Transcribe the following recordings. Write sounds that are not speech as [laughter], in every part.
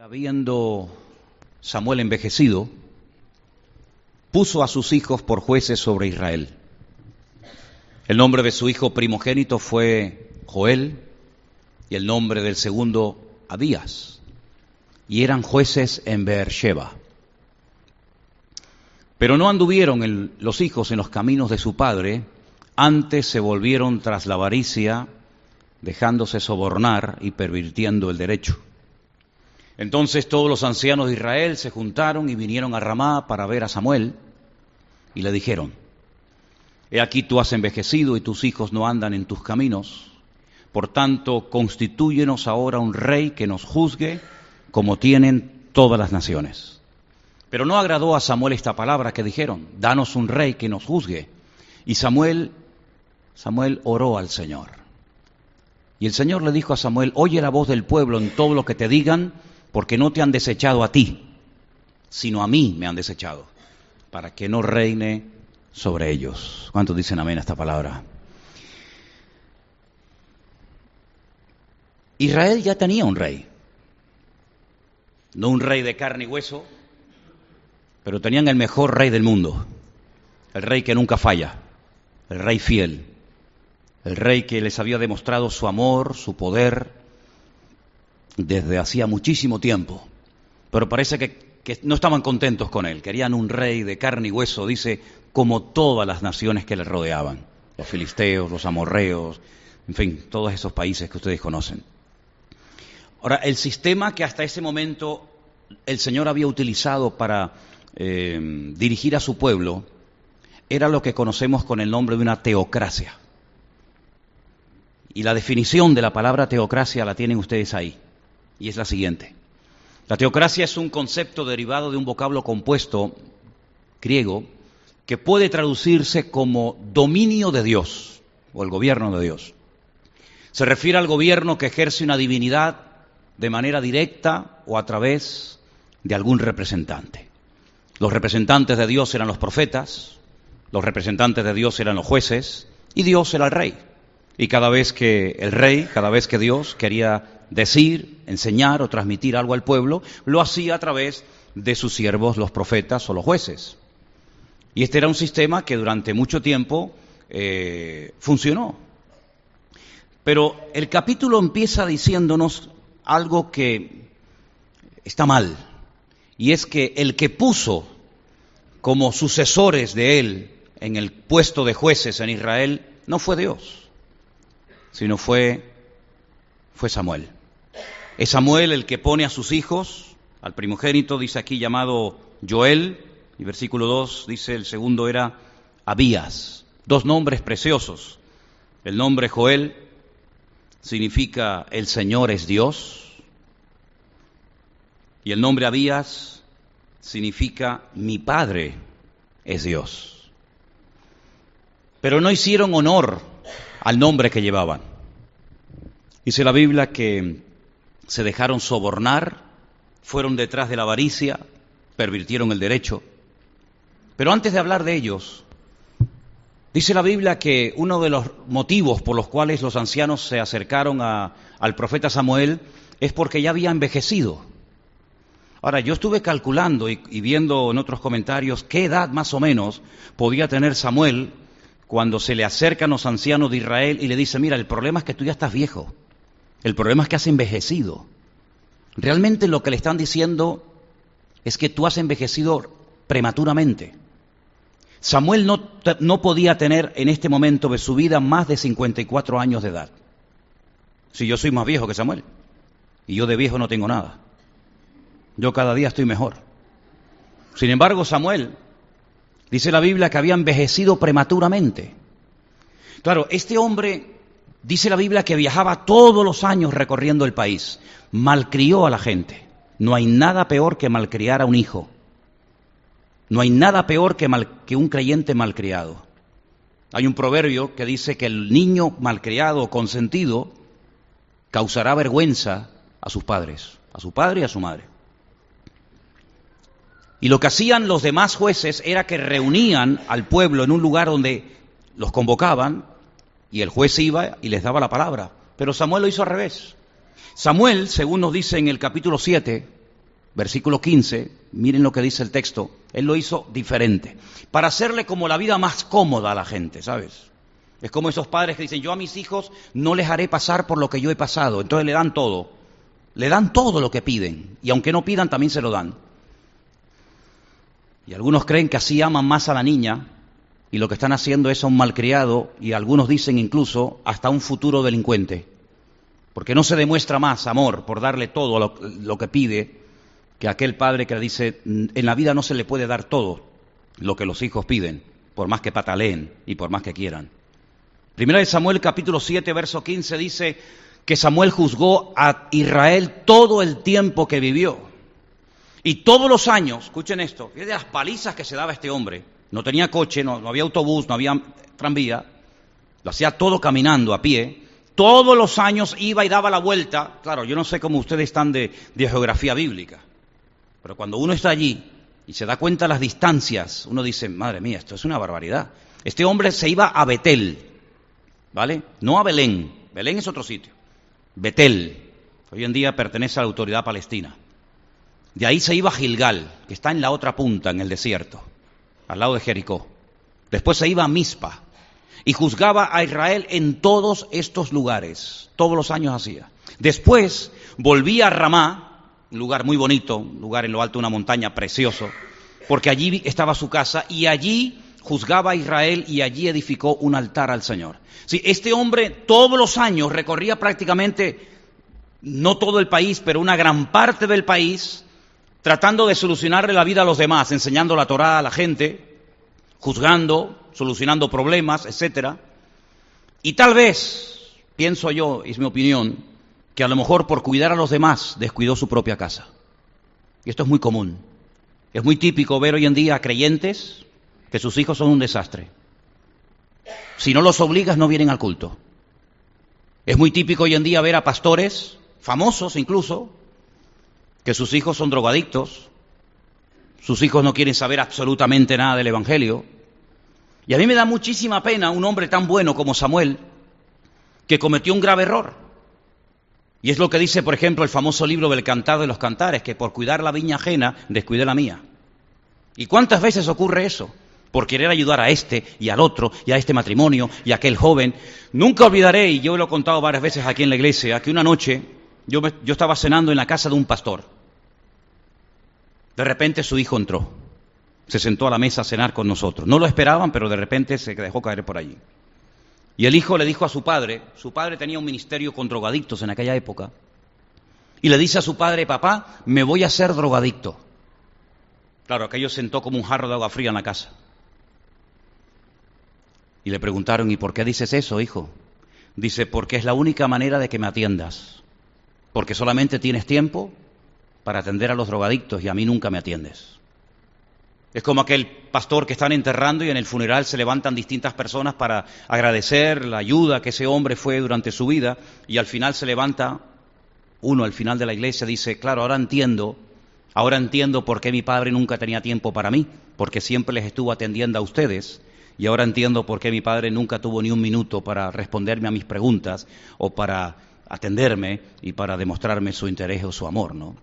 Habiendo Samuel envejecido, puso a sus hijos por jueces sobre Israel. El nombre de su hijo primogénito fue Joel y el nombre del segundo Abías. Y eran jueces en Beersheba. Pero no anduvieron los hijos en los caminos de su padre, antes se volvieron tras la avaricia, dejándose sobornar y pervirtiendo el derecho. Entonces todos los ancianos de Israel se juntaron y vinieron a Ramá para ver a Samuel y le dijeron, He aquí tú has envejecido y tus hijos no andan en tus caminos, por tanto constitúyenos ahora un rey que nos juzgue como tienen todas las naciones. Pero no agradó a Samuel esta palabra que dijeron, danos un rey que nos juzgue. Y Samuel, Samuel oró al Señor. Y el Señor le dijo a Samuel, oye la voz del pueblo en todo lo que te digan porque no te han desechado a ti, sino a mí me han desechado, para que no reine sobre ellos. ¿Cuántos dicen amén a esta palabra? Israel ya tenía un rey, no un rey de carne y hueso, pero tenían el mejor rey del mundo, el rey que nunca falla, el rey fiel, el rey que les había demostrado su amor, su poder, desde hacía muchísimo tiempo, pero parece que, no estaban contentos con él, querían un rey de carne y hueso, dice, como todas las naciones que le rodeaban, los filisteos, los amorreos, en fin, todos esos países que ustedes conocen. Ahora, el sistema que hasta ese momento el Señor había utilizado para eh, dirigir a su pueblo era lo que conocemos con el nombre de una teocracia. Y la definición de la palabra teocracia la tienen ustedes ahí y es la siguiente. La teocracia es un concepto derivado de un vocablo compuesto griego que puede traducirse como dominio de Dios o el gobierno de Dios. Se refiere al gobierno que ejerce una divinidad de manera directa o a través de algún representante. Los representantes de Dios eran los profetas, los representantes de Dios eran los jueces y Dios era el rey. Y cada vez que el rey, cada vez que Dios quería decir, enseñar o transmitir algo al pueblo, lo hacía a través de sus siervos, los profetas o los jueces. Y este era un sistema que durante mucho tiempo eh, funcionó. Pero el capítulo empieza diciéndonos algo que está mal, y es que el que puso como sucesores de él en el puesto de jueces en Israel no fue Dios, sino fue, fue Samuel. Es Samuel el que pone a sus hijos, al primogénito dice aquí llamado Joel, y versículo 2 dice el segundo era Abías, dos nombres preciosos. El nombre Joel significa el Señor es Dios, y el nombre Abías significa mi Padre es Dios. Pero no hicieron honor al nombre que llevaban. Dice la Biblia que se dejaron sobornar, fueron detrás de la avaricia, pervirtieron el derecho. Pero antes de hablar de ellos, dice la Biblia que uno de los motivos por los cuales los ancianos se acercaron al profeta Samuel es porque ya había envejecido. Ahora, yo estuve calculando y, y viendo en otros comentarios qué edad más o menos podía tener Samuel cuando se le acercan los ancianos de Israel y le dice, mira, el problema es que tú ya estás viejo. El problema es que has envejecido. Realmente lo que le están diciendo es que tú has envejecido prematuramente. Samuel no, no, podía tener en este momento de su vida más de 54 años de edad. Si yo soy más viejo que Samuel. Y yo de viejo no tengo nada. Yo cada día estoy mejor. Sin embargo, Samuel, dice la Biblia que había envejecido prematuramente. Claro, este hombre Dice la Biblia que viajaba todos los años recorriendo el país. Malcrió a la gente. No hay nada peor que malcriar a un hijo. No hay nada peor que, que un creyente malcriado. Hay un proverbio que dice que el niño malcriado consentido causará vergüenza a sus padres, a su padre y a su madre. Y lo que hacían los demás jueces era que reunían al pueblo en un lugar donde los convocaban y el juez iba y les daba la palabra. Pero Samuel lo hizo al revés. Samuel, según nos dice en el capítulo 7, versículo 15, miren lo que dice el texto, él lo hizo diferente, para hacerle como la vida más cómoda a la gente, ¿sabes? Es como esos padres que dicen, yo a mis hijos no les haré pasar por lo que yo he pasado, entonces le dan todo, le dan todo lo que piden, y aunque no pidan, también se lo dan. Y algunos creen que así aman más a la niña, y lo que están haciendo es a un malcriado, y algunos dicen incluso hasta un futuro delincuente, porque no se demuestra más amor por darle todo lo, lo que pide que aquel padre que le dice, en la vida no se le puede dar todo lo que los hijos piden, por más que pataleen y por más que quieran. Primera de Samuel capítulo 7, verso 15 dice que Samuel juzgó a Israel todo el tiempo que vivió. Y todos los años, escuchen esto, de las palizas que se daba este hombre. No tenía coche, no, había autobús, no había tranvía. Lo hacía todo caminando, a pie. Todos los años iba y daba la vuelta. Claro, yo no sé cómo ustedes están de geografía bíblica. Pero cuando uno está allí y se da cuenta de las distancias, uno dice, madre mía, esto es una barbaridad. Este hombre se iba a Betel, ¿vale? No a Belén, Belén es otro sitio. Betel, hoy en día pertenece a la autoridad palestina. De ahí se iba a Gilgal, que está en la otra punta, en el desierto, al lado de Jericó. Después se iba a Mispa y juzgaba a Israel en todos estos lugares. Todos los años hacía. Después volvía a Ramá, lugar muy bonito, un lugar en lo alto de una montaña precioso, porque allí estaba su casa y allí juzgaba a Israel y allí edificó un altar al Señor. Sí, este hombre todos los años recorría prácticamente, no todo el país, pero una gran parte del país, tratando de solucionarle la vida a los demás, enseñando la Torá a la gente, juzgando, solucionando problemas, etcétera. Y tal vez, pienso yo, es mi opinión, que a lo mejor por cuidar a los demás descuidó su propia casa. Y esto es muy común. Es muy típico ver hoy en día a creyentes que sus hijos son un desastre. Si no los obligas, no vienen al culto. Es muy típico hoy en día ver a pastores, famosos incluso, que sus hijos son drogadictos, sus hijos no quieren saber absolutamente nada del Evangelio. Y a mí me da muchísima pena un hombre tan bueno como Samuel, que cometió un grave error. Y es lo que dice, por ejemplo, el famoso libro del Cantar de los Cantares, que por cuidar la viña ajena descuidé la mía. ¿Y cuántas veces ocurre eso? por querer ayudar a este y al otro y a este matrimonio y a aquel joven. Nunca olvidaré, y yo lo he contado varias veces aquí en la iglesia, que una noche yo, yo estaba cenando en la casa de un pastor. De repente su hijo entró, se sentó a la mesa a cenar con nosotros. No lo esperaban, pero de repente se dejó caer por allí. Y el hijo le dijo a su padre, su padre tenía un ministerio con drogadictos en aquella época, y le dice a su padre, papá, me voy a ser drogadicto. Claro, aquello sentó como un jarro de agua fría en la casa. Y le preguntaron, ¿y por qué dices eso, hijo? Dice, porque es la única manera de que me atiendas. Porque solamente tienes tiempo para atender a los drogadictos y a mí nunca me atiendes. Es como aquel pastor que están enterrando y en el funeral se levantan distintas personas para agradecer la ayuda que ese hombre fue durante su vida y al final se levanta uno al final de la iglesia dice, claro, ahora entiendo, ahora entiendo por qué mi padre nunca tenía tiempo para mí, porque siempre les estuvo atendiendo a ustedes y ahora entiendo por qué mi padre nunca tuvo ni un minuto para responderme a mis preguntas o para atenderme y para demostrarme su interés o su amor, ¿no?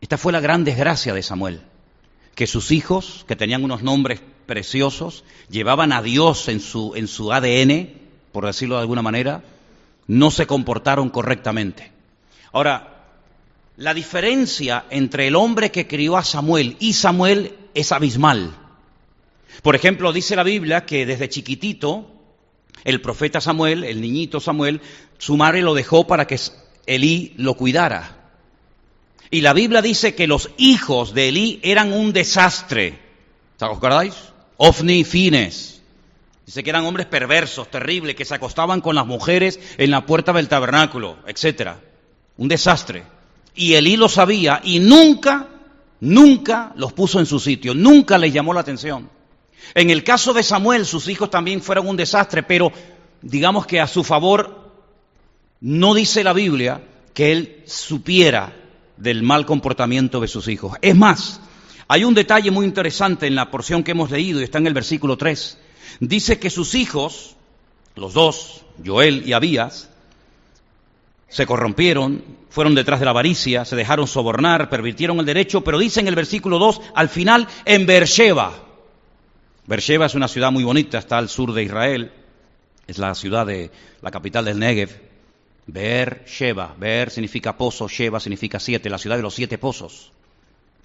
Esta fue la gran desgracia de Samuel, que sus hijos, que tenían unos nombres preciosos, llevaban a Dios en su, en su ADN, por decirlo de alguna manera, no se comportaron correctamente. Ahora, la diferencia entre el hombre que crió a Samuel y Samuel es abismal. Por ejemplo, dice la Biblia que desde chiquitito el profeta Samuel, el niñito Samuel, su madre lo dejó para que Elí lo cuidara. Y la Biblia dice que los hijos de Elí eran un desastre. ¿Os acordáis? Ofni Fines. Dice que eran hombres perversos, terribles, que se acostaban con las mujeres en la puerta del tabernáculo, etcétera. Un desastre. Y Elí lo sabía y nunca, nunca los puso en su sitio, nunca les llamó la atención. En el caso de Samuel, sus hijos también fueron un desastre, pero digamos que a su favor no dice la Biblia que él supiera del mal comportamiento de sus hijos. Es más, Hay un detalle muy interesante en la porción que hemos leído y está en el versículo 3. Dice que sus hijos, los dos, Joel y Abías, se corrompieron, fueron detrás de la avaricia, se dejaron sobornar, pervirtieron el derecho, pero dice en el versículo 2, al final, en Beersheba. Beersheba es una ciudad muy bonita, está al sur de Israel, es la ciudad de la capital del Negev. Beersheba, Beer significa pozo, Sheba significa siete, la ciudad de los siete pozos.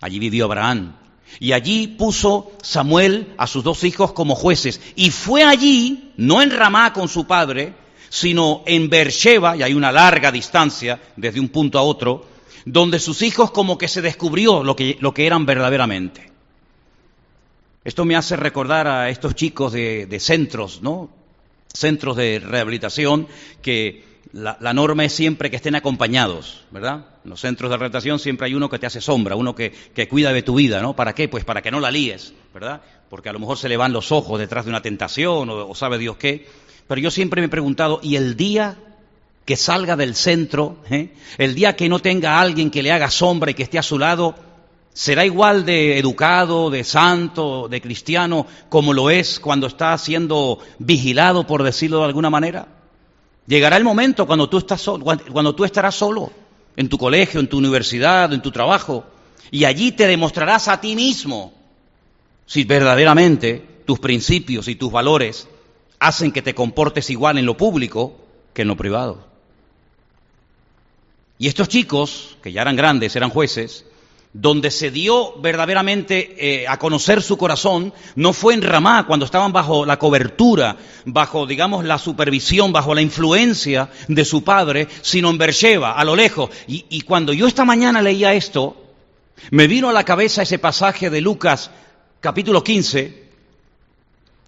Allí vivió Abraham. Y allí puso Samuel a sus dos hijos como jueces. Y fue allí, no en Ramá con su padre, sino en Beersheba, y hay una larga distancia desde un punto a otro, donde sus hijos como que se descubrió lo que, lo que eran verdaderamente. Esto me hace recordar a estos chicos de, de centros, ¿no? Centros de rehabilitación que la, norma es siempre que estén acompañados, ¿verdad? En los centros de rehabilitación siempre hay uno que te hace sombra, uno que, cuida de tu vida, ¿no? ¿Para qué? Pues para que no la líes, ¿verdad? Porque a lo mejor se le van los ojos detrás de una tentación o, sabe Dios qué. Pero yo siempre me he preguntado, ¿y el día que salga del centro, eh? el día que no tenga alguien que le haga sombra y que esté a su lado, será igual de educado, de santo, de cristiano, como lo es cuando está siendo vigilado, por decirlo de alguna manera? Llegará el momento cuando tú, estás cuando tú estarás solo, en tu colegio, en tu universidad, en tu trabajo, y allí te demostrarás a ti mismo si verdaderamente tus principios y tus valores hacen que te comportes igual en lo público que en lo privado. Y estos chicos, que ya eran grandes, eran jueces, donde se dio verdaderamente eh, a conocer su corazón no fue en Ramá, cuando estaban bajo la cobertura, bajo, digamos, la supervisión, bajo la influencia de su padre, sino en Beersheba, a lo lejos. Y, cuando yo esta mañana leía esto, me vino a la cabeza ese pasaje de Lucas, capítulo 15.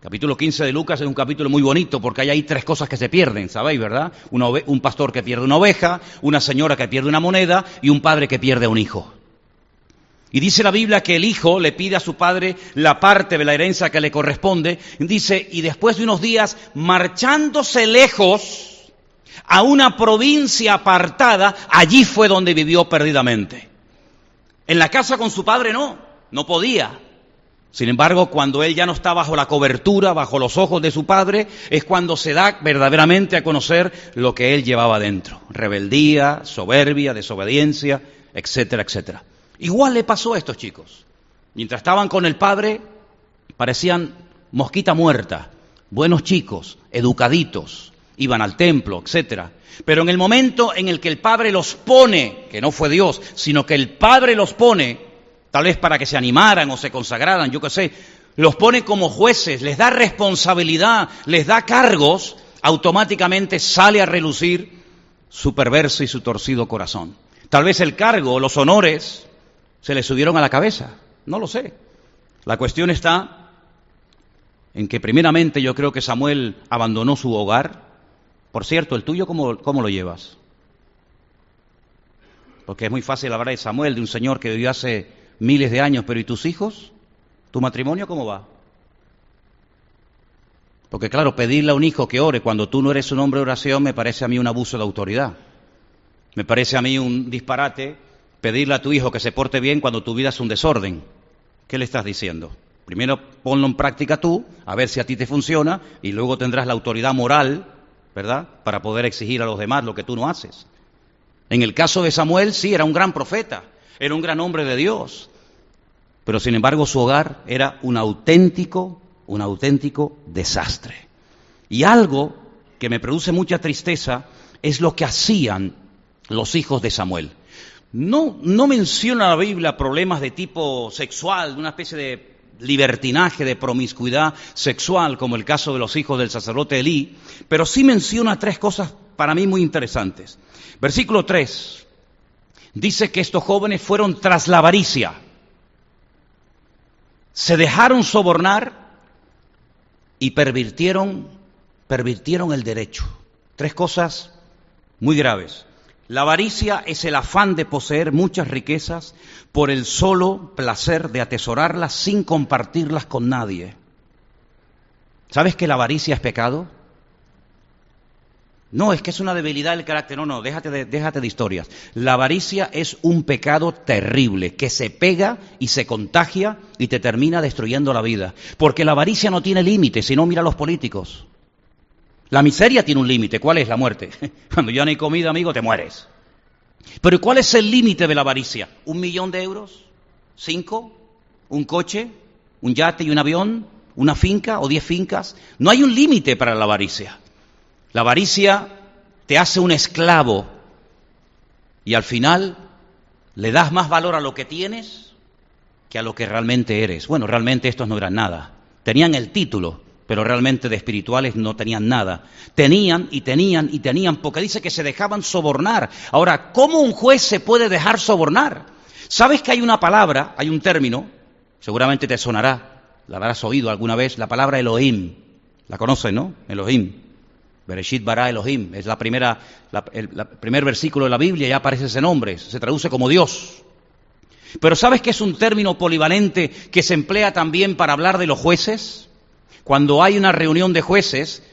Capítulo 15 de Lucas es un capítulo muy bonito porque hay ahí tres cosas que se pierden, ¿sabéis, verdad? un pastor que pierde una oveja, una señora que pierde una moneda y un padre que pierde un hijo. Y dice la Biblia que el hijo le pide a su padre la parte de la herencia que le corresponde. Dice, y después de unos días, marchándose lejos a una provincia apartada, allí fue donde vivió perdidamente. En la casa con su padre no, no podía. Sin embargo, cuando él ya no está bajo la cobertura, bajo los ojos de su padre, es cuando se da verdaderamente a conocer lo que él llevaba dentro. Rebeldía, soberbia, desobediencia, etcétera, etcétera. Igual le pasó a estos chicos. Mientras estaban con el padre, parecían mosquita muerta, buenos chicos, educaditos, iban al templo, etcétera. Pero en el momento en el que el padre los pone, que no fue Dios, sino que el padre los pone, tal vez para que se animaran o se consagraran, yo qué sé, los pone como jueces, les da responsabilidad, les da cargos, automáticamente sale a relucir su perverso y su torcido corazón. Tal vez el cargo, los honores, se le subieron a la cabeza. No lo sé. La cuestión está en que primeramente yo creo que Samuel abandonó su hogar. Por cierto, ¿el tuyo cómo, cómo lo llevas? Porque es muy fácil hablar de Samuel, de un señor que vivió hace miles de años, pero ¿y tus hijos? ¿Tu matrimonio cómo va? Porque claro, pedirle a un hijo que ore cuando tú no eres un hombre de oración me parece a mí un abuso de autoridad. Me parece a mí un disparate pedirle a tu hijo que se porte bien cuando tu vida es un desorden. ¿Qué le estás diciendo? Primero ponlo en práctica tú, a ver si a ti te funciona, y luego tendrás la autoridad moral, ¿verdad?, para poder exigir a los demás lo que tú no haces. En el caso de Samuel, sí, era un gran profeta, era un gran hombre de Dios, pero sin embargo su hogar era un auténtico, un auténtico desastre. Y algo que me produce mucha tristeza es lo que hacían los hijos de Samuel. No, menciona la Biblia problemas de tipo sexual, de una especie de libertinaje, de promiscuidad sexual, como el caso de los hijos del sacerdote Elí, pero sí menciona tres cosas para mí muy interesantes. Versículo 3 dice que estos jóvenes fueron tras la avaricia, se dejaron sobornar y pervirtieron, pervirtieron el derecho. Tres cosas muy graves. La avaricia es el afán de poseer muchas riquezas por el solo placer de atesorarlas sin compartirlas con nadie. ¿Sabes que la avaricia es pecado? No, es que es una debilidad del carácter. No, no, déjate de, déjate de historias. La avaricia es un pecado terrible que se pega y se contagia y te termina destruyendo la vida. Porque la avaricia no tiene límite, si no mira a los políticos. La miseria tiene un límite. ¿Cuál es la muerte? [laughs] Cuando ya no hay comida, amigo, te mueres. Pero ¿cuál es el límite de la avaricia? ¿Un millón de euros? ¿Cinco? ¿Un coche? ¿Un yate y un avión? ¿Una finca o diez fincas? No hay un límite para la avaricia. La avaricia te hace un esclavo y al final le das más valor a lo que tienes que a lo que realmente eres. Bueno, realmente estos no eran nada. Tenían el título, pero realmente de espirituales no tenían nada. Tenían y tenían y tenían, porque dice que se dejaban sobornar. Ahora, ¿cómo un juez se puede dejar sobornar? ¿Sabes que hay una palabra, hay un término, seguramente te sonará, la habrás oído alguna vez, la palabra Elohim. La conoces, ¿no? Elohim. Bereshit bara Elohim, es la primera, el primer versículo de la Biblia, ya aparece ese nombre, se traduce como Dios. Pero ¿sabes que es un término polivalente que se emplea también para hablar de los jueces? Cuando hay una reunión de jueces,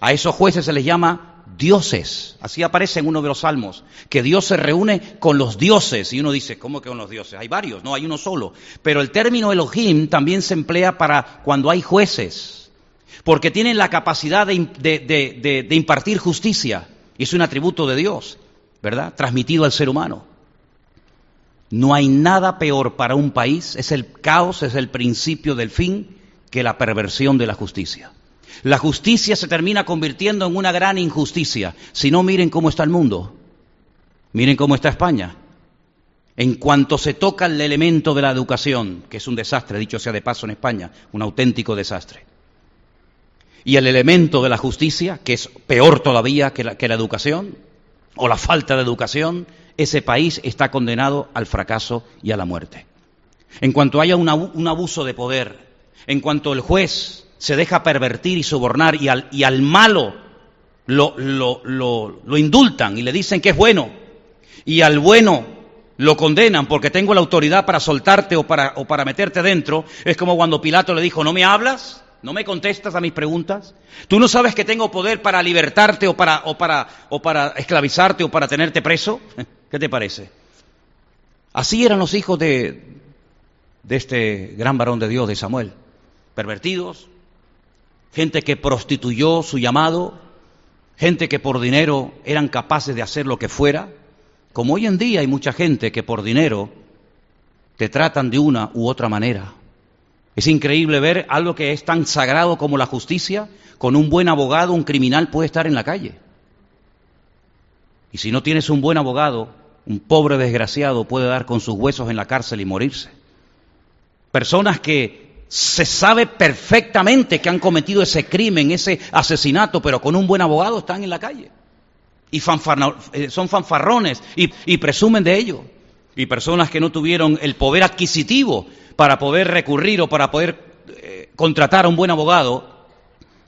a esos jueces se les llama dioses. Así aparece en uno de los salmos, que Dios se reúne con los dioses. Y uno dice, ¿cómo que con los dioses? Hay varios, no hay uno solo. Pero el término Elohim también se emplea para cuando hay jueces porque tienen la capacidad de, impartir justicia. Y es un atributo de Dios, ¿verdad? Transmitido al ser humano. No hay nada peor para un país, es el caos, es el principio del fin, que la perversión de la justicia. La justicia se termina convirtiendo en una gran injusticia. Si no, miren cómo está el mundo. Miren cómo está España. En cuanto se toca el elemento de la educación, que es un desastre, dicho sea de paso en España, un auténtico desastre y el elemento de la justicia, que es peor todavía que la, educación, o la falta de educación, ese país está condenado al fracaso y a la muerte. En cuanto haya un abuso de poder, en cuanto el juez se deja pervertir y sobornar y al, y al malo lo, lo, indultan y le dicen que es bueno, y al bueno lo condenan porque tengo la autoridad para soltarte o para, o para meterte dentro, es como cuando Pilato le dijo, ¿no me hablas? ¿No me contestas a mis preguntas? ¿Tú no sabes que tengo poder para libertarte o para, o para, o para esclavizarte o para tenerte preso? [laughs] ¿Qué te parece? Así eran los hijos de, de este gran varón de Dios, de Samuel. Pervertidos, gente que prostituyó su llamado, gente que por dinero eran capaces de hacer lo que fuera, como hoy en día hay mucha gente que por dinero te tratan de una u otra manera. Es increíble ver algo que es tan sagrado como la justicia. Con un buen abogado, un criminal puede estar en la calle. Y si no tienes un buen abogado, un pobre desgraciado puede dar con sus huesos en la cárcel y morirse. Personas que se sabe perfectamente que han cometido ese crimen, ese asesinato, pero con un buen abogado están en la calle. Y eh, son fanfarrones y, presumen de ello. Y personas que no tuvieron el poder adquisitivo para poder recurrir o para poder eh, contratar a un buen abogado,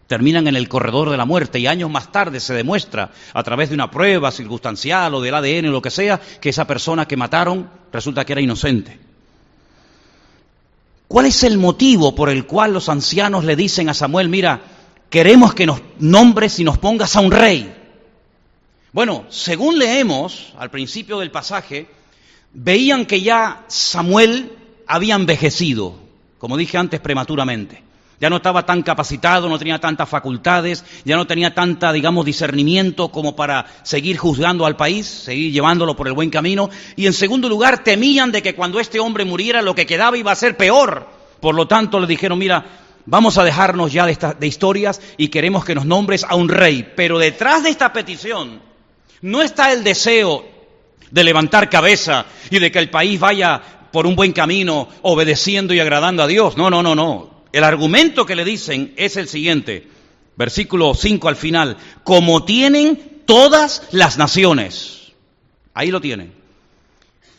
terminan en el corredor de la muerte y años más tarde se demuestra a través de una prueba circunstancial o del ADN o lo que sea que esa persona que mataron resulta que era inocente. ¿Cuál es el motivo por el cual los ancianos le dicen a Samuel, mira, queremos que nos nombres y nos pongas a un rey? Bueno, según leemos al principio del pasaje, veían que ya Samuel había envejecido, como dije antes, prematuramente. Ya no estaba tan capacitado, no tenía tantas facultades, ya no tenía tanta, digamos, discernimiento como para seguir juzgando al país, seguir llevándolo por el buen camino. Y en segundo lugar, temían de que cuando este hombre muriera lo que quedaba iba a ser peor. Por lo tanto, le dijeron, mira, vamos a dejarnos ya de, de historias y queremos que nos nombres a un rey. Pero detrás de esta petición no está el deseo de levantar cabeza y de que el país vaya por un buen camino, obedeciendo y agradando a Dios. No, no, no, no. El argumento que le dicen es el siguiente, versículo 5 al final, como tienen todas las naciones. Ahí lo tienen.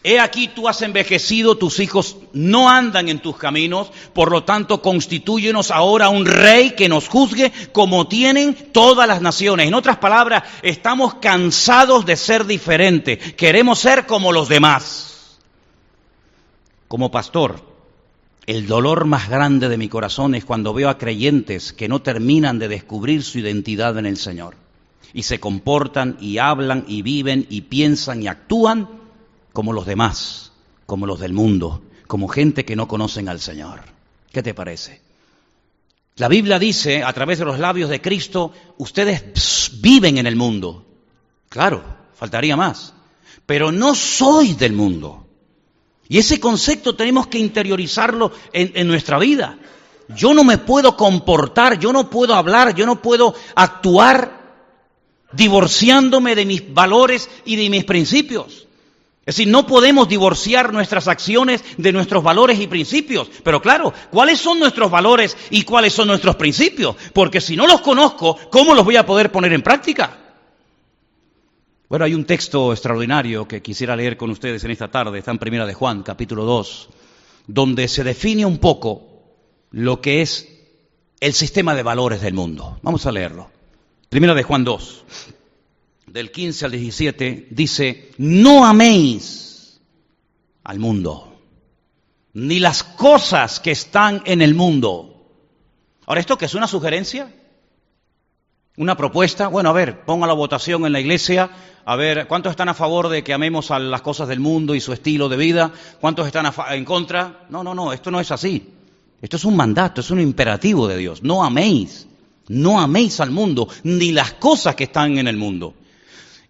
He aquí tú has envejecido, tus hijos no andan en tus caminos, por lo tanto constitúyenos ahora un rey que nos juzgue como tienen todas las naciones. En otras palabras, estamos cansados de ser diferentes, queremos ser como los demás. Como pastor, el dolor más grande de mi corazón es cuando veo a creyentes que no terminan de descubrir su identidad en el Señor. y se comportan y hablan y viven y piensan y actúan como los demás, como los del mundo, como gente que no conocen al Señor. ¿Qué te parece? La Biblia dice, a través de los labios de Cristo, ustedes viven en el mundo. Claro, faltaría más. Pero no sois del mundo. Y ese concepto tenemos que interiorizarlo en, nuestra vida. Yo no me puedo comportar, yo no puedo hablar, yo no puedo actuar divorciándome de mis valores y de mis principios. Es decir, no podemos divorciar nuestras acciones de nuestros valores y principios. Pero claro, ¿cuáles son nuestros valores y cuáles son nuestros principios? Porque si no los conozco, ¿cómo los voy a poder poner en práctica? Bueno, hay un texto extraordinario que quisiera leer con ustedes en esta tarde, está en Primera de Juan, capítulo 2, donde se define un poco lo que es el sistema de valores del mundo. Vamos a leerlo. Primera de Juan 2, del 15 al 17, dice, no améis al mundo, ni las cosas que están en el mundo. Ahora, ¿esto qué es una sugerencia? ¿Una propuesta? Bueno, a ver, ponga la votación en la iglesia, a ver, ¿cuántos están a favor de que amemos a las cosas del mundo y su estilo de vida? ¿Cuántos están en contra? No, no, no, esto no es así. Esto es un mandato, es un imperativo de Dios. No améis no améis al mundo, ni las cosas que están en el mundo.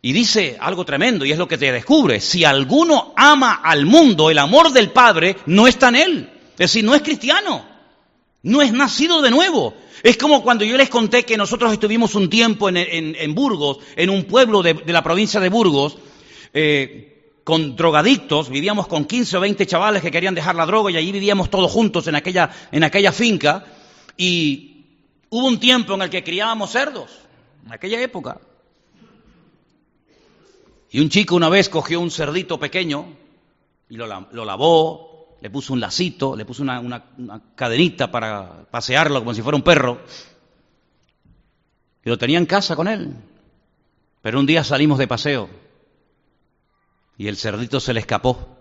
Y dice algo tremendo, y es lo que te descubre. Si alguno ama al mundo, el amor del Padre no está en él. Es decir, no es cristiano. No es nacido de nuevo. Es como cuando yo les conté que nosotros estuvimos un tiempo en, Burgos, en un pueblo de, la provincia de Burgos, eh, con drogadictos, vivíamos con 15 o 20 chavales que querían dejar la droga y allí vivíamos todos juntos en aquella, en aquella finca. Y Hubo un tiempo en el que criábamos cerdos, en aquella época. Y un chico una vez cogió un cerdito pequeño y lo, lavó, le puso un lacito, le puso una, cadenita para pasearlo como si fuera un perro. Y lo tenía en casa con él. Pero un día salimos de paseo y el cerdito se le escapó.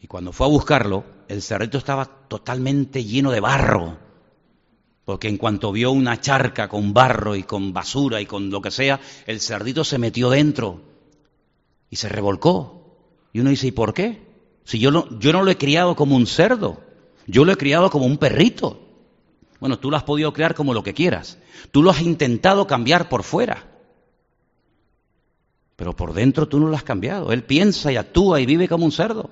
Y cuando fue a buscarlo, el cerdito estaba totalmente lleno de barro porque en cuanto vio una charca con barro y con basura y con lo que sea, el cerdito se metió dentro y se revolcó. Y uno dice, ¿y por qué? Si yo no, yo no lo he criado como un cerdo, yo lo he criado como un perrito. Bueno, tú lo has podido crear como lo que quieras. Tú lo has intentado cambiar por fuera. Pero por dentro tú no lo has cambiado. Él piensa y actúa y vive como un cerdo.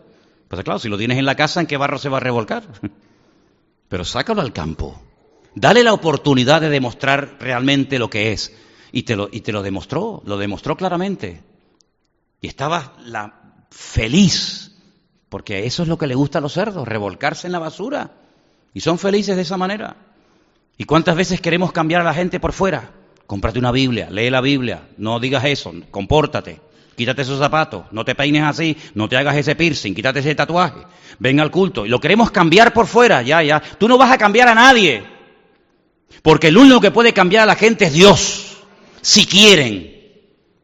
Pues claro, si lo tienes en la casa, ¿en qué barro se va a revolcar? [laughs] Pero sácalo al campo. Dale la oportunidad de demostrar realmente lo que es. Y te lo, y te lo demostró, lo demostró claramente. Y estaba la, feliz, porque eso es lo que le gusta a los cerdos, revolcarse en la basura. Y son felices de esa manera. ¿Y cuántas veces queremos cambiar a la gente por fuera? Cómprate una Biblia, lee la Biblia, no digas eso, compórtate, quítate esos zapatos, no te peines así, no te hagas ese piercing, quítate ese tatuaje, ven al culto. Y lo queremos cambiar por fuera, ya, ya. Tú no vas a cambiar a nadie. Porque el único que puede cambiar a la gente es Dios, si quieren.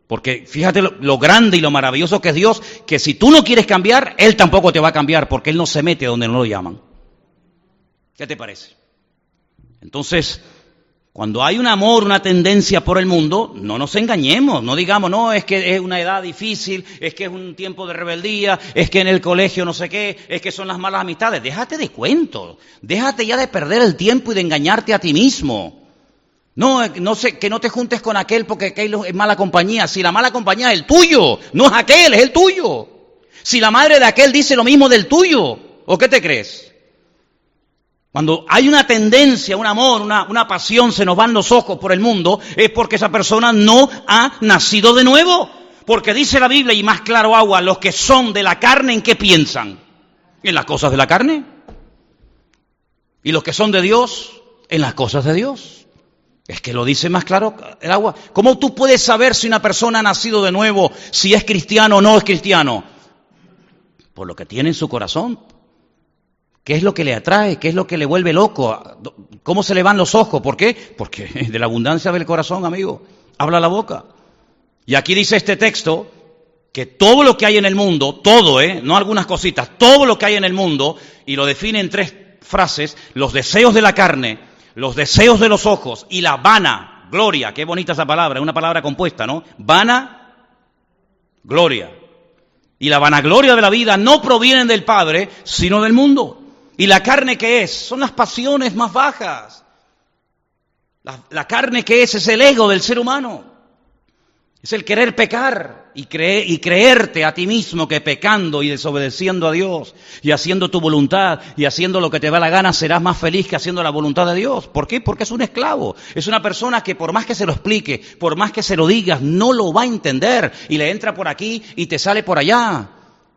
Porque fíjate lo, grande y lo maravilloso que es Dios, que si tú no quieres cambiar, Él tampoco te va a cambiar, porque Él no se mete donde no lo llaman. ¿Qué te parece? Entonces, cuando hay un amor, una tendencia por el mundo, no nos engañemos, no digamos, no, es que es una edad difícil, es que es un tiempo de rebeldía, es que en el colegio no sé qué, es que son las malas amistades. Déjate de cuentos, déjate ya de perder el tiempo y de engañarte a ti mismo. No, no sé, que no te juntes con aquel porque aquel es mala compañía. Si la mala compañía es el tuyo, no es aquel, es el tuyo. Si la madre de aquel dice lo mismo del tuyo, ¿o qué te crees? Cuando hay una tendencia, un amor, una, una, pasión, se nos van los ojos por el mundo, es porque esa persona no ha nacido de nuevo. Porque dice la Biblia, y más claro agua, los que son de la carne, ¿en qué piensan? En las cosas de la carne. Y los que son de Dios, en las cosas de Dios. Es que lo dice más claro el agua. ¿Cómo tú puedes saber si una persona ha nacido de nuevo, si es cristiano o no es cristiano? Por lo que tiene en su corazón, ¿Qué es lo que le atrae? ¿Qué es lo que le vuelve loco? ¿Cómo se le van los ojos? ¿Por qué? Porque [laughs] de la abundancia del corazón, amigo, habla la boca. Y aquí dice este texto que todo lo que hay en el mundo, todo, ¿eh? no algunas cositas, todo lo que hay en el mundo, y lo define en tres frases, los deseos de la carne, los deseos de los ojos y la vana gloria, qué bonita esa palabra, una palabra compuesta, ¿no? Vana, gloria. Y la vanagloria de la vida no proviene del Padre, sino del mundo. ¿Y la carne que es? Son las pasiones más bajas. La, la carne que es es el ego del ser humano. Es el querer pecar y, y creerte a ti mismo que pecando y desobedeciendo a Dios y haciendo tu voluntad y haciendo lo que te da la gana serás más feliz que haciendo la voluntad de Dios. ¿Por qué? Porque es un esclavo. Es una persona que por más que se lo explique, por más que se lo digas, no lo va a entender y le entra por aquí y te sale por allá.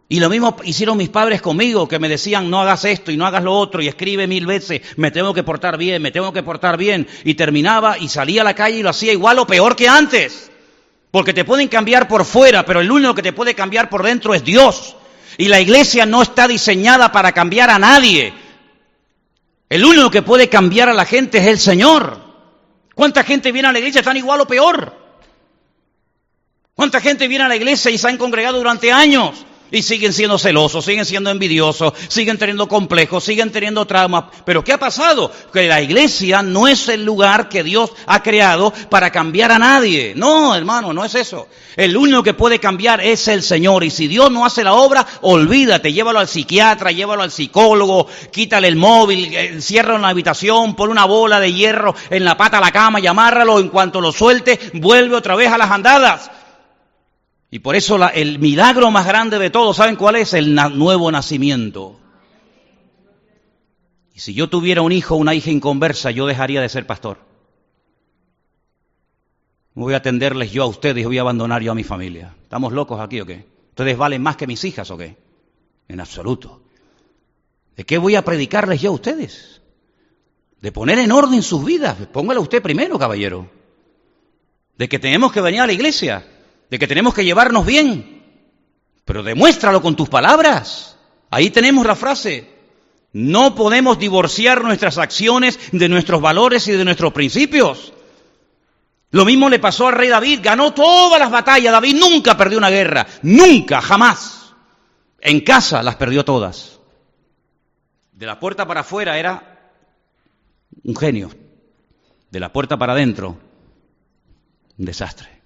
Y lo mismo hicieron mis padres conmigo, que me decían no hagas esto y no hagas lo otro y escribe mil veces, me tengo que portar bien, me tengo que portar bien. Y terminaba y salía a la calle y lo hacía igual o peor que antes. Porque te pueden cambiar por fuera, pero el único que te puede cambiar por dentro es Dios. Y la iglesia no está diseñada para cambiar a nadie. El único que puede cambiar a la gente es el Señor. ¿Cuánta gente viene a la iglesia tan igual o peor? ¿Cuánta gente viene a la iglesia y se han congregado durante años? Y siguen siendo celosos, siguen siendo envidiosos, siguen teniendo complejos, siguen teniendo traumas. Pero ¿qué ha pasado? Que la iglesia no es el lugar que Dios ha creado para cambiar a nadie. No, hermano, no es eso. El único que puede cambiar es el Señor. Y si Dios no hace la obra, olvídate, llévalo al psiquiatra, llévalo al psicólogo, quítale el móvil, enciérralo en la habitación, pon una bola de hierro en la pata de la cama y amárralo. En cuanto lo suelte, vuelve otra vez a las andadas. Y por eso el milagro más grande de todos, ¿saben cuál es? El nuevo nacimiento. Y si yo tuviera un hijo o una hija inconversa, yo dejaría de ser pastor. voy a atenderles yo a ustedes voy a abandonar yo a mi familia. ¿Estamos locos aquí o qué? ¿Ustedes valen más que mis hijas o qué? En absoluto. ¿De qué voy a predicarles yo a ustedes? De poner en orden sus vidas. Póngalo usted primero, caballero. De que tenemos que venir a la iglesia de que tenemos que llevarnos bien, pero demuéstralo con tus palabras. Ahí tenemos la frase. No podemos divorciar nuestras acciones de nuestros valores y de nuestros principios. Lo mismo le pasó al rey David, ganó todas las batallas, David nunca perdió una guerra, nunca, jamás. En casa las perdió todas. De la puerta para afuera era un genio, de la puerta para adentro, un desastre.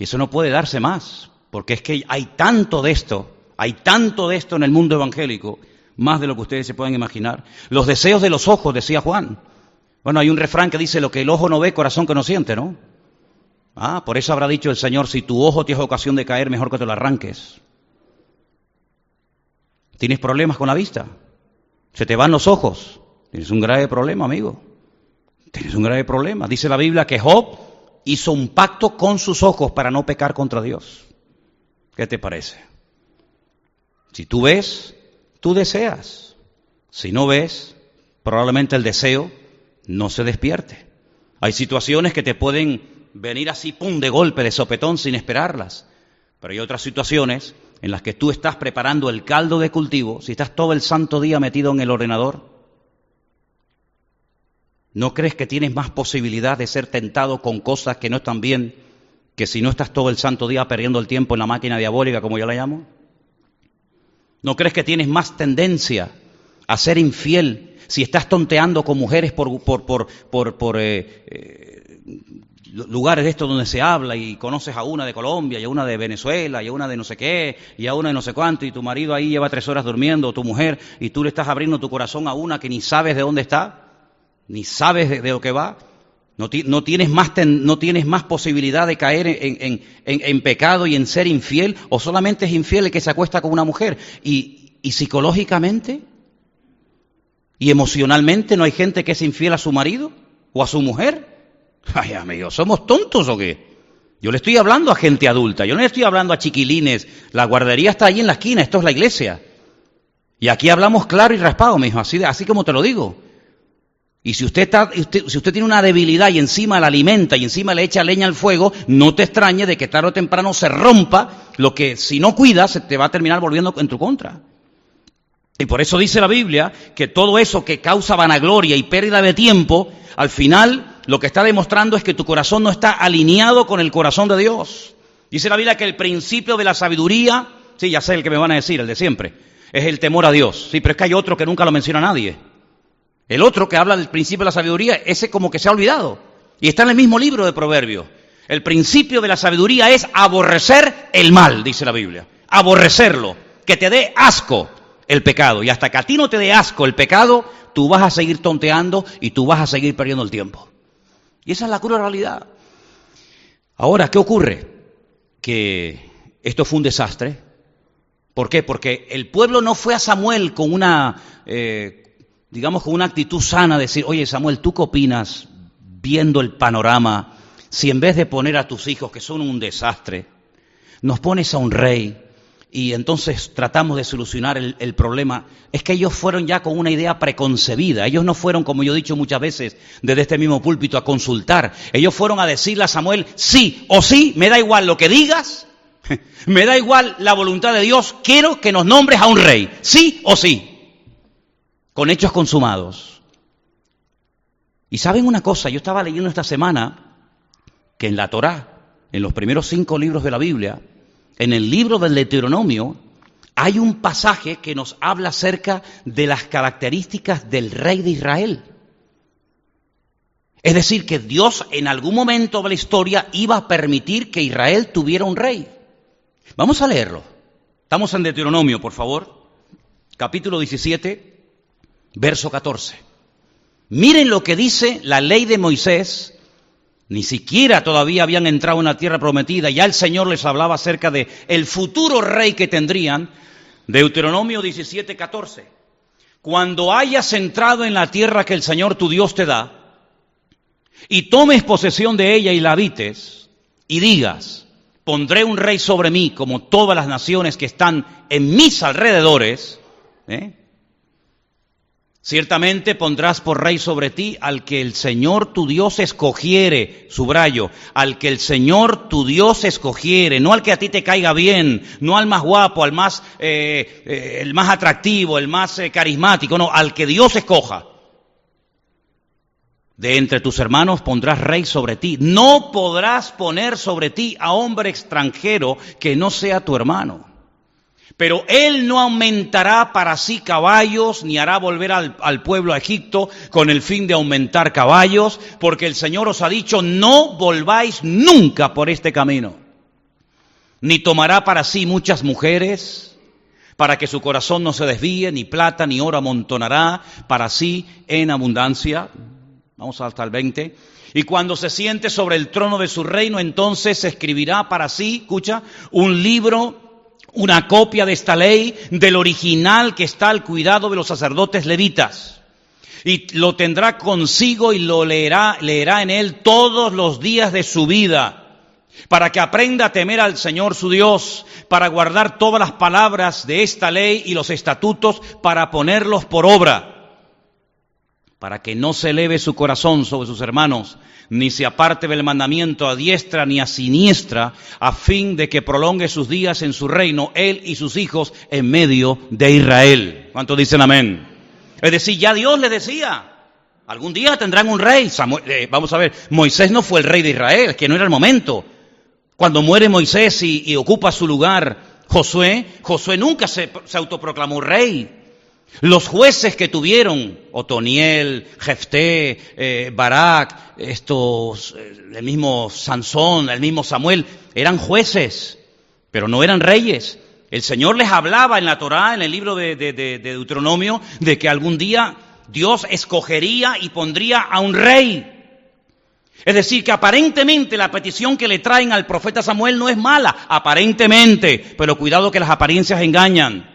Y eso no puede darse más, porque es que hay tanto de esto, hay tanto de esto en el mundo evangélico, más de lo que ustedes se pueden imaginar. Los deseos de los ojos, decía Juan. Bueno, hay un refrán que dice, lo que el ojo no ve, corazón que no siente, ¿no? Ah, por eso habrá dicho el Señor, si tu ojo tienes ocasión de caer, mejor que te lo arranques. ¿Tienes problemas con la vista? ¿Se te van los ojos? Tienes un grave problema, amigo. Tienes un grave problema. Dice la Biblia que Job hizo un pacto con sus ojos para no pecar contra Dios. ¿Qué te parece? Si tú ves, tú deseas. Si no ves, probablemente el deseo no se despierte. Hay situaciones que te pueden venir así, pum, de golpe, de sopetón, sin esperarlas. Pero hay otras situaciones en las que tú estás preparando el caldo de cultivo, si estás todo el santo día metido en el ordenador, ¿No crees que tienes más posibilidad de ser tentado con cosas que no están bien que si no estás todo el santo día perdiendo el tiempo en la máquina diabólica, como yo la llamo? ¿No crees que tienes más tendencia a ser infiel si estás tonteando con mujeres por, eh, eh, lugares de estos donde se habla y conoces a una de Colombia y a una de Venezuela y a una de no sé qué y a una de no sé cuánto y tu marido ahí lleva tres horas durmiendo tu mujer y tú le estás abriendo tu corazón a una que ni sabes de dónde está? Ni sabes de, lo que va, no, tienes más no, tienes más, posibilidad de caer en, en, pecado y en ser infiel, o solamente es infiel el que se acuesta con una mujer. Y, y psicológicamente y emocionalmente no hay gente que es infiel a su marido o a su mujer. Ay, amigos, ¿somos tontos o qué? Yo le estoy hablando a gente adulta, yo no le estoy hablando a chiquilines. La guardería está ahí en la esquina, esto es la iglesia. Y aquí hablamos claro y raspado, mijo, así, así como te lo digo. Y si usted, está, si usted tiene una debilidad y encima la alimenta y encima le echa leña al fuego, no te extrañe de que tarde o temprano se rompa lo que si no cuidas se te va a terminar volviendo en tu contra. Y por eso dice la Biblia que todo eso que causa vanagloria y pérdida de tiempo, al final lo que está demostrando es que tu corazón no está alineado con el corazón de Dios. Dice la Biblia que el principio de la sabiduría, sí, ya sé el que me van a decir, el de siempre, es el temor a Dios. Sí, pero es que hay otro que nunca lo menciona nadie. El otro que habla del principio de la sabiduría, ese como que se ha olvidado. Y está en el mismo libro de Proverbios. El principio de la sabiduría es aborrecer el mal, dice la Biblia. Aborrecerlo, que te dé asco el pecado. Y hasta que a ti no te dé asco el pecado, tú vas a seguir tonteando y tú vas a seguir perdiendo el tiempo. Y esa es la cruel realidad. Ahora, ¿qué ocurre? Que esto fue un desastre. ¿Por qué? Porque el pueblo no fue a Samuel con una, eh, digamos, con una actitud sana, de decir, oye Samuel, ¿tú qué opinas viendo el panorama si en vez de poner a tus hijos, que son un desastre, nos pones a un rey y entonces tratamos de solucionar el, problema, es que ellos fueron ya con una idea preconcebida. Ellos no fueron, como yo he dicho muchas veces desde este mismo púlpito, a consultar. Ellos fueron a decirle a Samuel, sí o sí, me da igual lo que digas, [laughs] me da igual la voluntad de Dios, quiero que nos nombres a un rey, sí o sí, con hechos consumados. Y saben una cosa, yo estaba leyendo esta semana que en la Torá, en los primeros cinco libros de la Biblia, en el libro del Deuteronomio, hay un pasaje que nos habla acerca de las características del rey de Israel. Es decir, que Dios en algún momento de la historia iba a permitir que Israel tuviera un rey. Vamos a leerlo. Estamos en Deuteronomio, por favor. Capítulo 17, verso 14. Miren lo que dice la ley de Moisés ni siquiera todavía habían entrado en la tierra prometida. Ya el Señor les hablaba acerca de el futuro rey que tendrían. Deuteronomio 17, 14. Cuando hayas entrado en la tierra que el Señor tu Dios te da, y tomes posesión de ella y la habites, y digas, pondré un rey sobre mí como todas las naciones que están en mis alrededores, ¿eh? Ciertamente pondrás por rey sobre ti al que el Señor tu Dios escogiere, subrayo, al que el Señor tu Dios escogiere, no al que a ti te caiga bien, no al más guapo, al más, eh, eh, el más atractivo, el más eh, carismático, no, al que Dios escoja. De entre tus hermanos pondrás rey sobre ti. No podrás poner sobre ti a hombre extranjero que no sea tu hermano. Pero él no aumentará para sí caballos, ni hará volver al, pueblo a Egipto con el fin de aumentar caballos, porque el Señor os ha dicho, no volváis nunca por este camino. Ni tomará para sí muchas mujeres, para que su corazón no se desvíe, ni plata ni oro amontonará para sí en abundancia. Vamos hasta el 20. Y cuando se siente sobre el trono de su reino, entonces escribirá para sí, escucha, un libro una copia de esta ley del original que está al cuidado de los sacerdotes levitas. Y lo tendrá consigo y lo leerá, leerá en él todos los días de su vida, para que aprenda a temer al Señor su Dios, para guardar todas las palabras de esta ley y los estatutos, para ponerlos por obra para que no se eleve su corazón sobre sus hermanos, ni se aparte del mandamiento a diestra ni a siniestra, a fin de que prolongue sus días en su reino, él y sus hijos, en medio de Israel. ¿Cuántos dicen amén? Es decir, ya Dios le decía, algún día tendrán un rey. Eh, vamos a ver, Moisés no fue el rey de Israel, que no era el momento. Cuando muere Moisés y, ocupa su lugar Josué, Josué nunca se autoproclamó rey. Los jueces que tuvieron, Otoniel, Jefté, eh, Barak, estos, eh, el mismo Sansón, el mismo Samuel, eran jueces, pero no eran reyes. El Señor les hablaba en la Torá, en el libro de, de Deuteronomio, de que algún día Dios escogería y pondría a un rey. Es decir, que aparentemente la petición que le traen al profeta Samuel no es mala, aparentemente, pero cuidado que las apariencias engañan.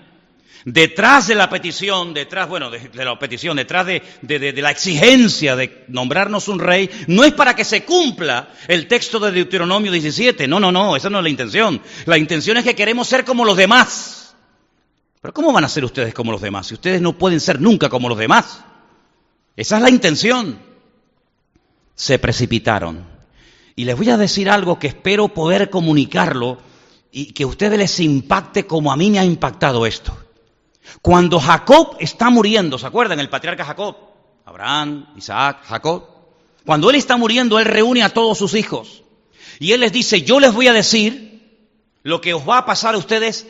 Detrás de la petición, detrás, bueno, de, la petición, detrás de, de, la exigencia de nombrarnos un rey, no es para que se cumpla el texto de Deuteronomio 17. No, no, no, esa no es la intención. La intención es que queremos ser como los demás. Pero ¿cómo van a ser ustedes como los demás si ustedes no pueden ser nunca como los demás? Esa es la intención. Se precipitaron. Y les voy a decir algo que espero poder comunicarlo y que a ustedes les impacte como a mí me ha impactado esto. Cuando Jacob está muriendo, ¿se acuerdan? El patriarca Jacob, Abraham, Isaac, Jacob. Cuando él está muriendo, él reúne a todos sus hijos. Y él les dice, yo les voy a decir lo que os va a pasar a ustedes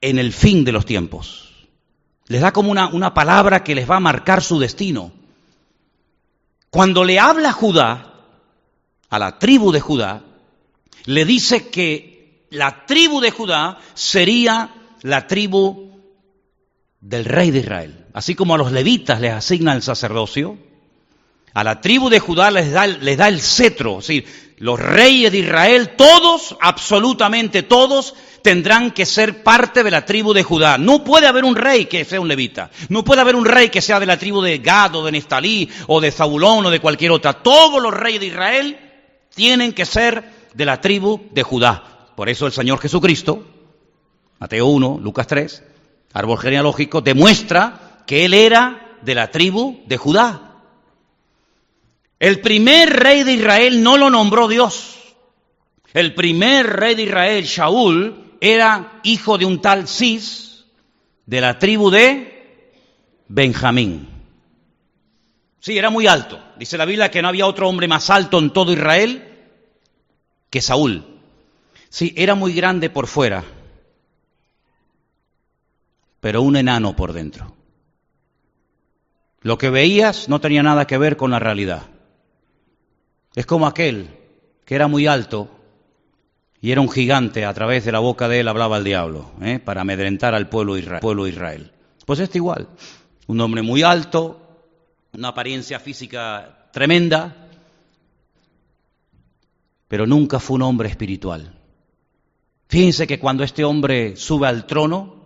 en el fin de los tiempos. Les da como una, una palabra que les va a marcar su destino. Cuando le habla Judá, a la tribu de Judá, le dice que la tribu de Judá sería la tribu del rey de Israel. Así como a los levitas les asigna el sacerdocio, a la tribu de Judá les da, les da el cetro. Es decir, los reyes de Israel, todos, absolutamente todos, tendrán que ser parte de la tribu de Judá. No puede haber un rey que sea un levita. No puede haber un rey que sea de la tribu de Gad o de Nestalí o de Zabulón o de cualquier otra. Todos los reyes de Israel tienen que ser de la tribu de Judá. Por eso el Señor Jesucristo, Mateo 1, Lucas 3, árbol genealógico, demuestra que él era de la tribu de Judá. El primer rey de Israel no lo nombró Dios. El primer rey de Israel, Shaul, era hijo de un tal Cis de la tribu de Benjamín. Sí, era muy alto. Dice la Biblia que no había otro hombre más alto en todo Israel que Saúl. Sí, era muy grande por fuera, pero un enano por dentro. Lo que veías no tenía nada que ver con la realidad. Es como aquel que era muy alto y era un gigante, a través de la boca de él hablaba el diablo, ¿eh? para amedrentar al pueblo Israel, Israel. Pues este igual, un hombre muy alto, una apariencia física tremenda, pero nunca fue un hombre espiritual. Fíjense que cuando este hombre sube al trono,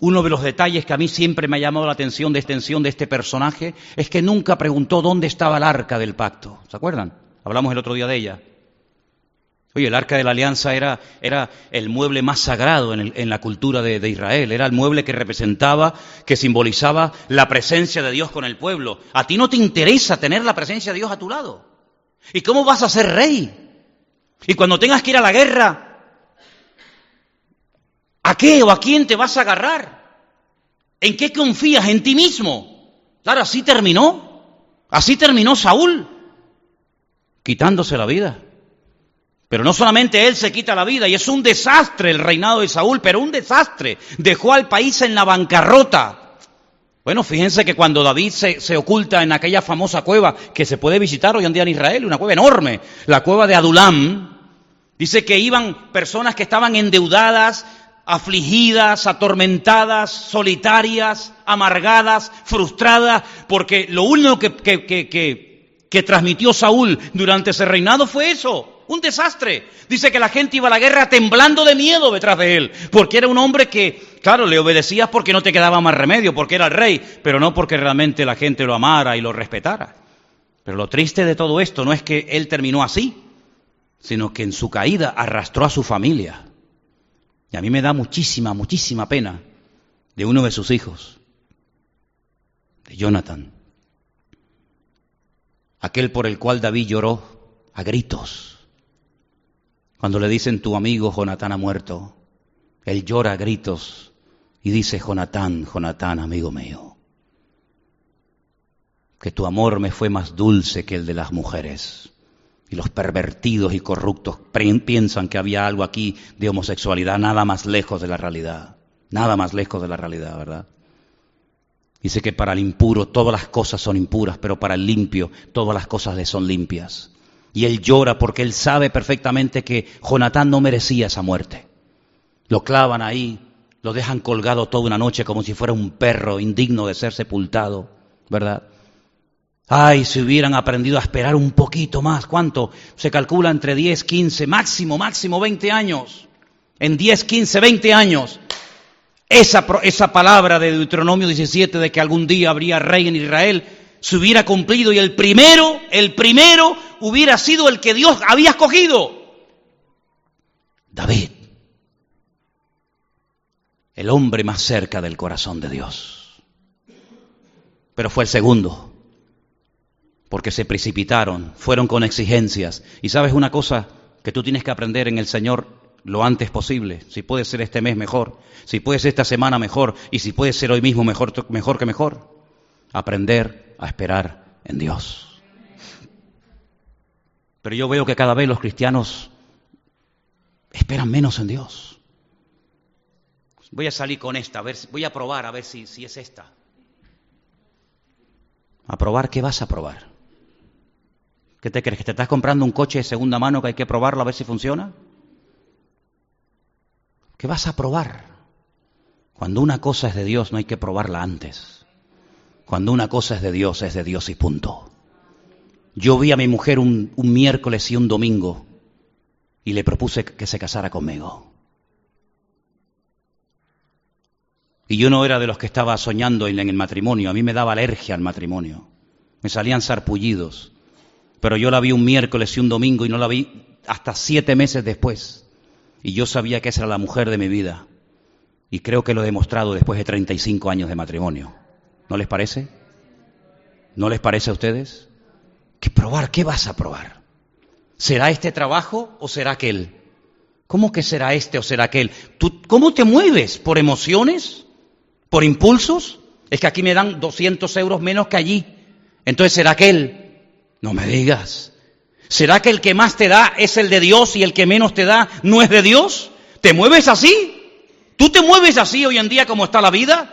uno de los detalles que a mí siempre me ha llamado la atención de extensión de este personaje es que nunca preguntó dónde estaba el arca del pacto. ¿Se acuerdan? Hablamos el otro día de ella. Oye, el arca de la alianza era, era el mueble más sagrado en, la cultura de, Israel, era el mueble que representaba, que simbolizaba la presencia de Dios con el pueblo. A ti no te interesa tener la presencia de Dios a tu lado. ¿Y cómo vas a ser rey? Y cuando tengas que ir a la guerra, ¿a qué o a quién te vas a agarrar? ¿En qué confías? ¿En ti mismo? Claro, así terminó. Así terminó Saúl, quitándose la vida. Pero no solamente él se quita la vida, y es un desastre el reinado de Saúl, pero un desastre. Dejó al país en la bancarrota. Bueno, fíjense que cuando David se, se, oculta en aquella famosa cueva que se puede visitar hoy en día en Israel, una cueva enorme, la cueva de Adulam, dice que iban personas que estaban endeudadas, afligidas, atormentadas, solitarias, amargadas, frustradas, porque lo único que, que, que, que transmitió Saúl durante ese reinado fue eso, un desastre. Dice que la gente iba a la guerra temblando de miedo detrás de él, porque era un hombre que, claro, le obedecías porque no te quedaba más remedio, porque era el rey, pero no porque realmente la gente lo amara y lo respetara. Pero lo triste de todo esto no es que él terminó así, sino que en su caída arrastró a su familia. Y a mí me da muchísima, muchísima pena de uno de sus hijos, de Jonathan, aquel por el cual David lloró a gritos cuando le dicen tu amigo Jonatán ha muerto, él llora a gritos y dice, Jonatán, Jonatán, amigo mío, que tu amor me fue más dulce que el de las mujeres. Y los pervertidos y corruptos piensan que había algo aquí de homosexualidad, nada más lejos de la realidad, nada más lejos de la realidad, ¿verdad? Dice que para el impuro todas las cosas son impuras, pero para el limpio todas las cosas le son limpias. Y él llora porque él sabe perfectamente que Jonatán no merecía esa muerte. Lo clavan ahí, lo dejan colgado toda una noche como si fuera un perro indigno de ser sepultado, ¿verdad? Ay, si hubieran aprendido a esperar un poquito más, ¿cuánto? Se calcula entre 10, 15, máximo, máximo 20 años. En 10, 15, 20 años. Esa, esa palabra de Deuteronomio 17 de que algún día habría rey en Israel se hubiera cumplido y el primero, el primero hubiera sido el que Dios había escogido. David, el hombre más cerca del corazón de Dios. Pero fue el segundo, porque se precipitaron, fueron con exigencias. Y sabes una cosa que tú tienes que aprender en el Señor lo antes posible. Si puede ser este mes mejor, si puede ser esta semana mejor, y si puede ser hoy mismo mejor, mejor que mejor. Aprender a esperar en Dios. Pero yo veo que cada vez los cristianos esperan menos en Dios. Voy a salir con esta, voy a probar a ver si, si es esta. ¿A probar qué vas a probar? ¿Qué te crees? ¿Que te estás comprando un coche de segunda mano que hay que probarlo a ver si funciona? ¿Qué vas a probar? Cuando una cosa es de Dios no hay que probarla antes. Cuando una cosa es de Dios es de Dios y punto. Yo vi a mi mujer un, un miércoles y un domingo y le propuse que se casara conmigo. Y yo no era de los que estaba soñando en el matrimonio, a mí me daba alergia al matrimonio. Me salían sarpullidos. Pero yo la vi un miércoles y un domingo y no la vi hasta siete meses después. Y yo sabía que esa era la mujer de mi vida. Y creo que lo he demostrado después de 35 años de matrimonio. ¿No les parece? ¿No les parece a ustedes? ¿Qué probar? ¿Qué vas a probar? ¿Será este trabajo o será aquel? ¿Cómo que será este o será aquel? ¿Tú, ¿Cómo te mueves? ¿Por emociones? ¿Por impulsos? Es que aquí me dan 200 euros menos que allí. Entonces será aquel. No me digas. ¿Será que el que más te da es el de Dios y el que menos te da no es de Dios? ¿Te mueves así? ¿Tú te mueves así hoy en día como está la vida?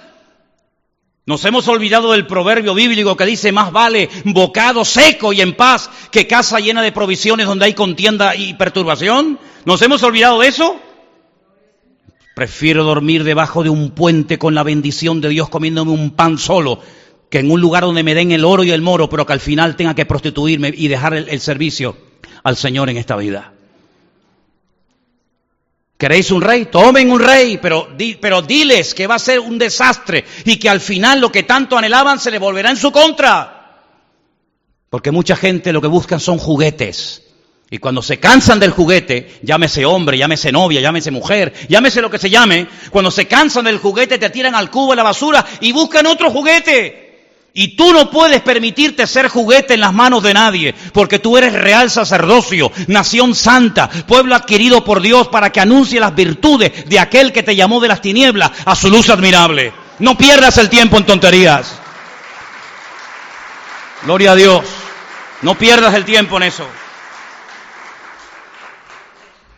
Nos hemos olvidado del proverbio bíblico que dice más vale bocado seco y en paz que casa llena de provisiones donde hay contienda y perturbación. ¿Nos hemos olvidado de eso? Prefiero dormir debajo de un puente con la bendición de Dios comiéndome un pan solo que en un lugar donde me den el oro y el moro, pero que al final tenga que prostituirme y dejar el, servicio al Señor en esta vida. ¿Queréis un rey? Tomen un rey, pero, pero diles que va a ser un desastre y que al final lo que tanto anhelaban se le volverá en su contra. Porque mucha gente lo que buscan son juguetes. Y cuando se cansan del juguete, llámese hombre, llámese novia, llámese mujer, llámese lo que se llame, cuando se cansan del juguete te tiran al cubo de la basura y buscan otro juguete. Y tú no puedes permitirte ser juguete en las manos de nadie, porque tú eres real sacerdocio, nación santa, pueblo adquirido por Dios para que anuncie las virtudes de aquel que te llamó de las tinieblas a su luz admirable. No pierdas el tiempo en tonterías. Gloria a Dios. No pierdas el tiempo en eso.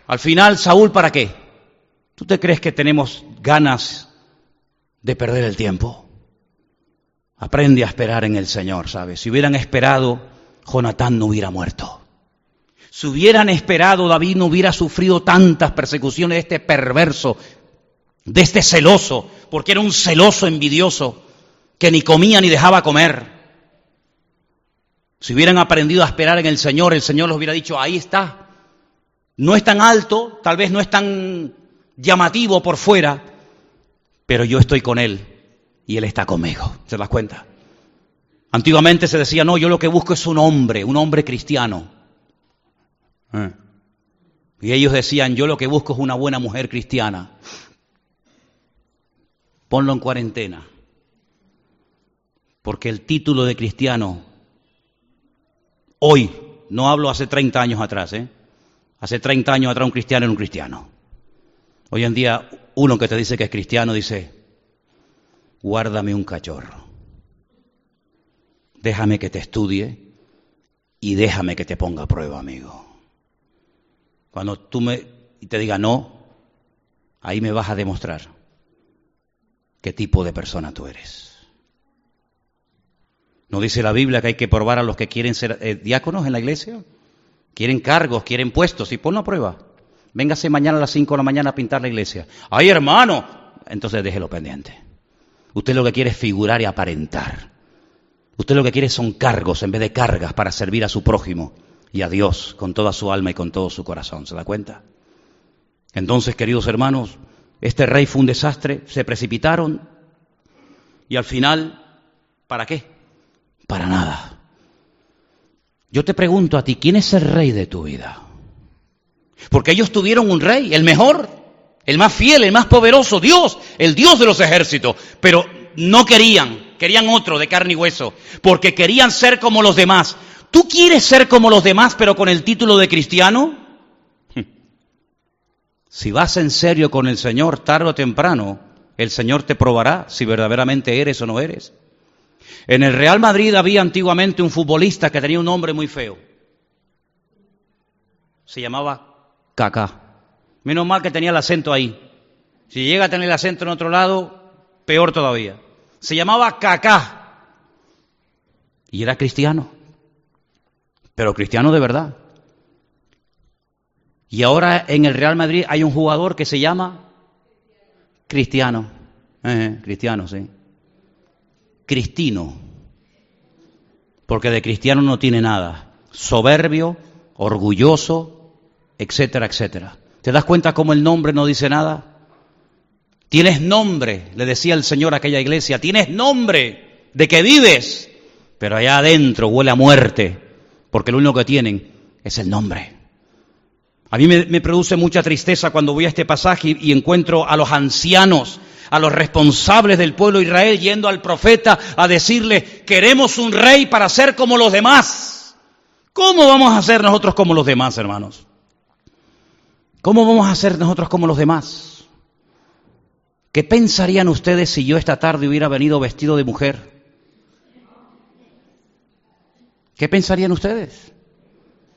Al final, Saúl, ¿para qué? ¿Tú te crees que tenemos ganas de perder el tiempo? Aprende a esperar en el Señor, ¿sabes? Si hubieran esperado, Jonatán no hubiera muerto. Si hubieran esperado, David no hubiera sufrido tantas persecuciones de este perverso, de este celoso, porque era un celoso envidioso que ni comía ni dejaba comer. Si hubieran aprendido a esperar en el Señor, el Señor les hubiera dicho, ahí está, no es tan alto, tal vez no es tan llamativo por fuera, pero yo estoy con Él y Él está conmigo. ¿Se das cuenta? Antiguamente se decía, no, yo lo que busco es un hombre, un hombre cristiano. ¿Eh? Y ellos decían, yo lo que busco es una buena mujer cristiana. Ponlo en cuarentena. Porque el título de cristiano, hoy, no hablo hace 30 años atrás, ¿eh? Hace 30 años atrás un cristiano era un cristiano. Hoy en día uno que te dice que es cristiano dice, guárdame un cachorro. Déjame que te estudie y déjame que te ponga a prueba, amigo. Cuando tú me te diga no, ahí me vas a demostrar qué tipo de persona tú eres. ¿No dice la Biblia que hay que probar a los que quieren ser eh, diáconos en la iglesia? Quieren cargos, quieren puestos, y ponlo a prueba. Véngase mañana a las 5 de la mañana a pintar la iglesia. ¡Ay, hermano! Entonces déjelo pendiente. Usted lo que quiere es figurar y aparentar. Usted lo que quiere son cargos en vez de cargas para servir a su prójimo y a Dios con toda su alma y con todo su corazón. ¿Se da cuenta? Entonces, queridos hermanos, este rey fue un desastre, se precipitaron y al final, ¿para qué? Para nada. Yo te pregunto a ti, ¿quién es el rey de tu vida? Porque ellos tuvieron un rey, el mejor, el más fiel, el más poderoso, Dios, el Dios de los ejércitos, pero no querían, querían otro de carne y hueso, porque querían ser como los demás. ¿Tú quieres ser como los demás, pero con el título de cristiano? [laughs] Si vas en serio con el Señor, tarde o temprano, el Señor te probará si verdaderamente eres o no eres. En el Real Madrid había antiguamente un futbolista que tenía un nombre muy feo. Se llamaba Kaká. Menos mal que tenía el acento ahí. Si llega a tener el acento en otro lado, peor todavía. Se llamaba Kaká. Y era cristiano. pero cristiano de verdad. Y ahora en el Real Madrid hay un jugador que se llama Cristiano. Eh, cristiano, sí. Cristino. Porque de cristiano no tiene nada. Soberbio, orgulloso, etcétera, etcétera. ¿Te das cuenta cómo el nombre no dice nada? Tienes nombre, le decía el Señor a aquella iglesia, tienes nombre de que vives, pero allá adentro huele a muerte, porque lo único que tienen es el nombre. A mí me, produce mucha tristeza cuando voy a este pasaje y, encuentro a los ancianos, a los responsables del pueblo de Israel yendo al profeta a decirle, queremos un rey para ser como los demás. ¿Cómo vamos a ser nosotros como los demás, hermanos? ¿Cómo vamos a ser nosotros como los demás? ¿Qué pensarían ustedes si yo esta tarde hubiera venido vestido de mujer? ¿Qué pensarían ustedes?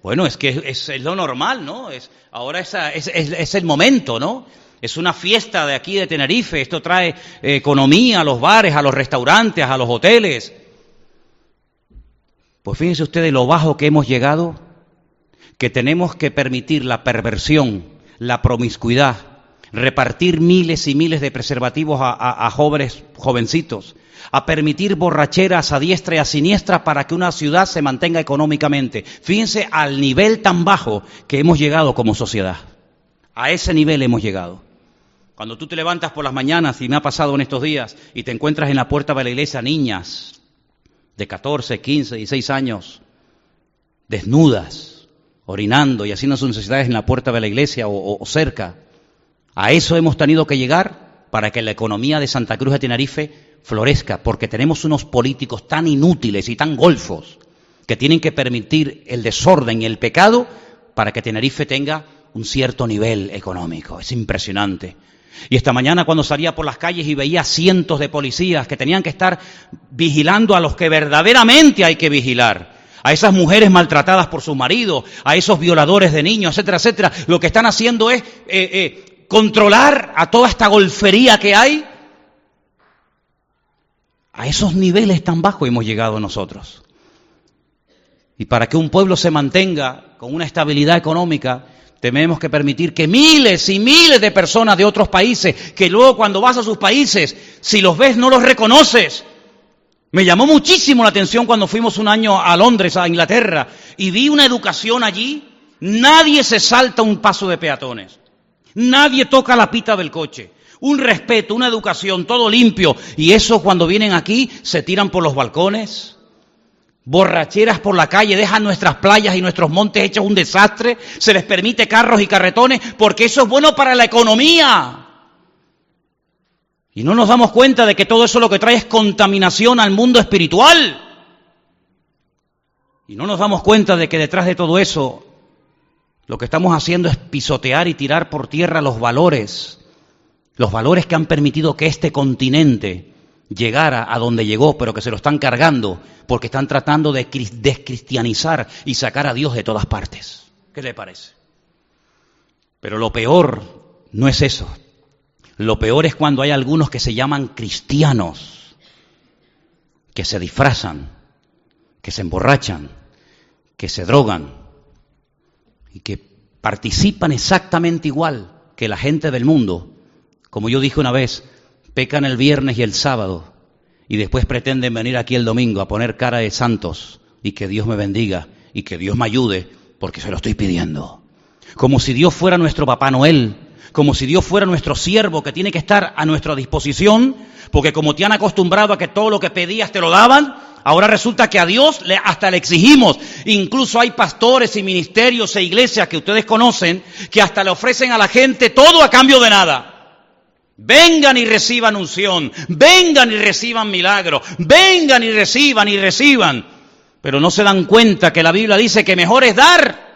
Bueno, es que es, lo normal, ¿no? Es, ahora es, es, el momento, ¿no? Es una fiesta de aquí de Tenerife, esto trae eh, economía a los bares, a los restaurantes, a los hoteles. Pues fíjense ustedes lo bajo que hemos llegado, que tenemos que permitir la perversión, la promiscuidad, repartir miles y miles de preservativos a jóvenes, jovencitos, a permitir borracheras a diestra y a siniestra para que una ciudad se mantenga económicamente. Fíjense al nivel tan bajo que hemos llegado como sociedad. A ese nivel hemos llegado. Cuando tú te levantas por las mañanas, y me ha pasado en estos días, y te encuentras en la puerta de la iglesia niñas de 14, 15, 16 años, desnudas, orinando y haciendo sus necesidades en la puerta de la iglesia o, cerca, a eso hemos tenido que llegar para que la economía de Santa Cruz de Tenerife florezca, porque tenemos unos políticos tan inútiles y tan golfos que tienen que permitir el desorden y el pecado para que Tenerife tenga un cierto nivel económico. Es impresionante. Y esta mañana cuando salía por las calles y veía cientos de policías que tenían que estar vigilando a los que verdaderamente hay que vigilar, a esas mujeres maltratadas por su marido, a esos violadores de niños, etcétera, etcétera, lo que están haciendo es eh, eh, controlar a toda esta golfería que hay a esos niveles tan bajos hemos llegado nosotros. Y para que un pueblo se mantenga con una estabilidad económica, tenemos que permitir que miles y miles de personas de otros países, que luego cuando vas a sus países, si los ves no los reconoces. Me llamó muchísimo la atención cuando fuimos un año a Londres, a Inglaterra, y vi una educación allí. Nadie se salta un paso de peatones. Nadie toca la pita del coche un respeto, una educación, todo limpio. Y eso cuando vienen aquí se tiran por los balcones, borracheras por la calle, dejan nuestras playas y nuestros montes hechos un desastre, se les permite carros y carretones, porque eso es bueno para la economía. Y no nos damos cuenta de que todo eso lo que trae es contaminación al mundo espiritual. Y no nos damos cuenta de que detrás de todo eso lo que estamos haciendo es pisotear y tirar por tierra los valores los valores que han permitido que este continente llegara a donde llegó, pero que se lo están cargando porque están tratando de descristianizar y sacar a Dios de todas partes. ¿Qué le parece? Pero lo peor no es eso. Lo peor es cuando hay algunos que se llaman cristianos, que se disfrazan, que se emborrachan, que se drogan y que participan exactamente igual que la gente del mundo como yo dije una vez, pecan el viernes y el sábado y después pretenden venir aquí el domingo a poner cara de santos y que Dios me bendiga y que Dios me ayude porque se lo estoy pidiendo. Como si Dios fuera nuestro Papá Noel, como si Dios fuera nuestro siervo que tiene que estar a nuestra disposición, porque como te han acostumbrado a que todo lo que pedías te lo daban, ahora resulta que a Dios le, hasta le exigimos. Incluso hay pastores y ministerios e iglesias que ustedes conocen que hasta le ofrecen a la gente todo a cambio de nada. Vengan y reciban unción, vengan y reciban milagro, vengan y reciban y reciban. Pero no se dan cuenta que la Biblia dice que mejor es dar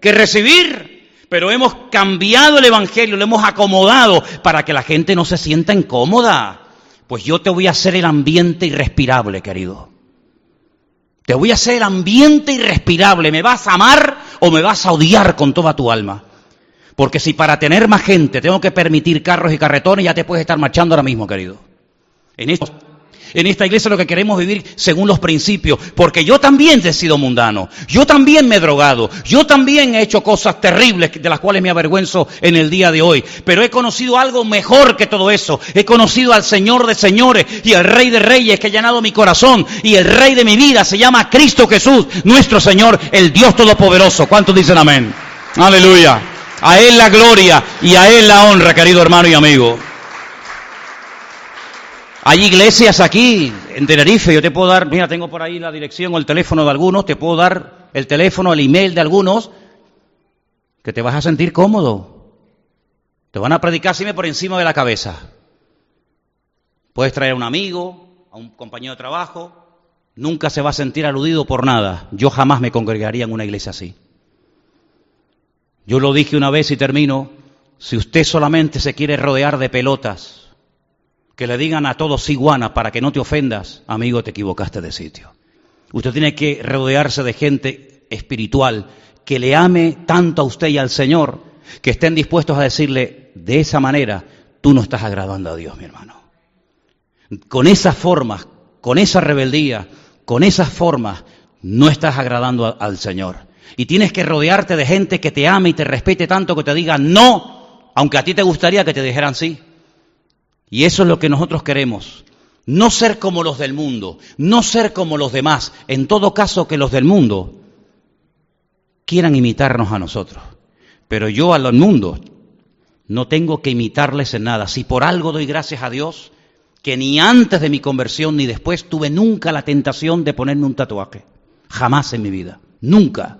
que recibir. Pero hemos cambiado el Evangelio, lo hemos acomodado para que la gente no se sienta incómoda. Pues yo te voy a hacer el ambiente irrespirable, querido. Te voy a hacer el ambiente irrespirable. ¿Me vas a amar o me vas a odiar con toda tu alma? Porque si para tener más gente tengo que permitir carros y carretones, ya te puedes estar marchando ahora mismo, querido. En esto, En esta iglesia lo que queremos vivir según los principios, porque yo también he sido mundano, yo también me he drogado, yo también he hecho cosas terribles de las cuales me avergüenzo en el día de hoy, pero he conocido algo mejor que todo eso, he conocido al Señor de señores y al Rey de reyes que ha llenado mi corazón y el Rey de mi vida se llama Cristo Jesús, nuestro Señor, el Dios Todopoderoso. ¿Cuántos dicen amén? Aleluya. A Él la gloria y a Él la honra, querido hermano y amigo. Hay iglesias aquí, en Tenerife, yo te puedo dar, mira, tengo por ahí la dirección o el teléfono de algunos, te puedo dar el teléfono, el email de algunos, que te vas a sentir cómodo. Te van a predicar siempre por encima de la cabeza. Puedes traer a un amigo, a un compañero de trabajo, nunca se va a sentir aludido por nada. Yo jamás me congregaría en una iglesia así. Yo lo dije una vez y termino, si usted solamente se quiere rodear de pelotas, que le digan a todos iguana para que no te ofendas, amigo, te equivocaste de sitio. Usted tiene que rodearse de gente espiritual que le ame tanto a usted y al Señor, que estén dispuestos a decirle, de esa manera, tú no estás agradando a Dios, mi hermano. Con esas formas, con esa rebeldía, con esas formas, no estás agradando al Señor. Y tienes que rodearte de gente que te ame y te respete tanto que te diga no, aunque a ti te gustaría que te dijeran sí. Y eso es lo que nosotros queremos. No ser como los del mundo, no ser como los demás, en todo caso que los del mundo quieran imitarnos a nosotros. Pero yo a los mundo no tengo que imitarles en nada. Si por algo doy gracias a Dios, que ni antes de mi conversión ni después tuve nunca la tentación de ponerme un tatuaje. Jamás en mi vida. Nunca.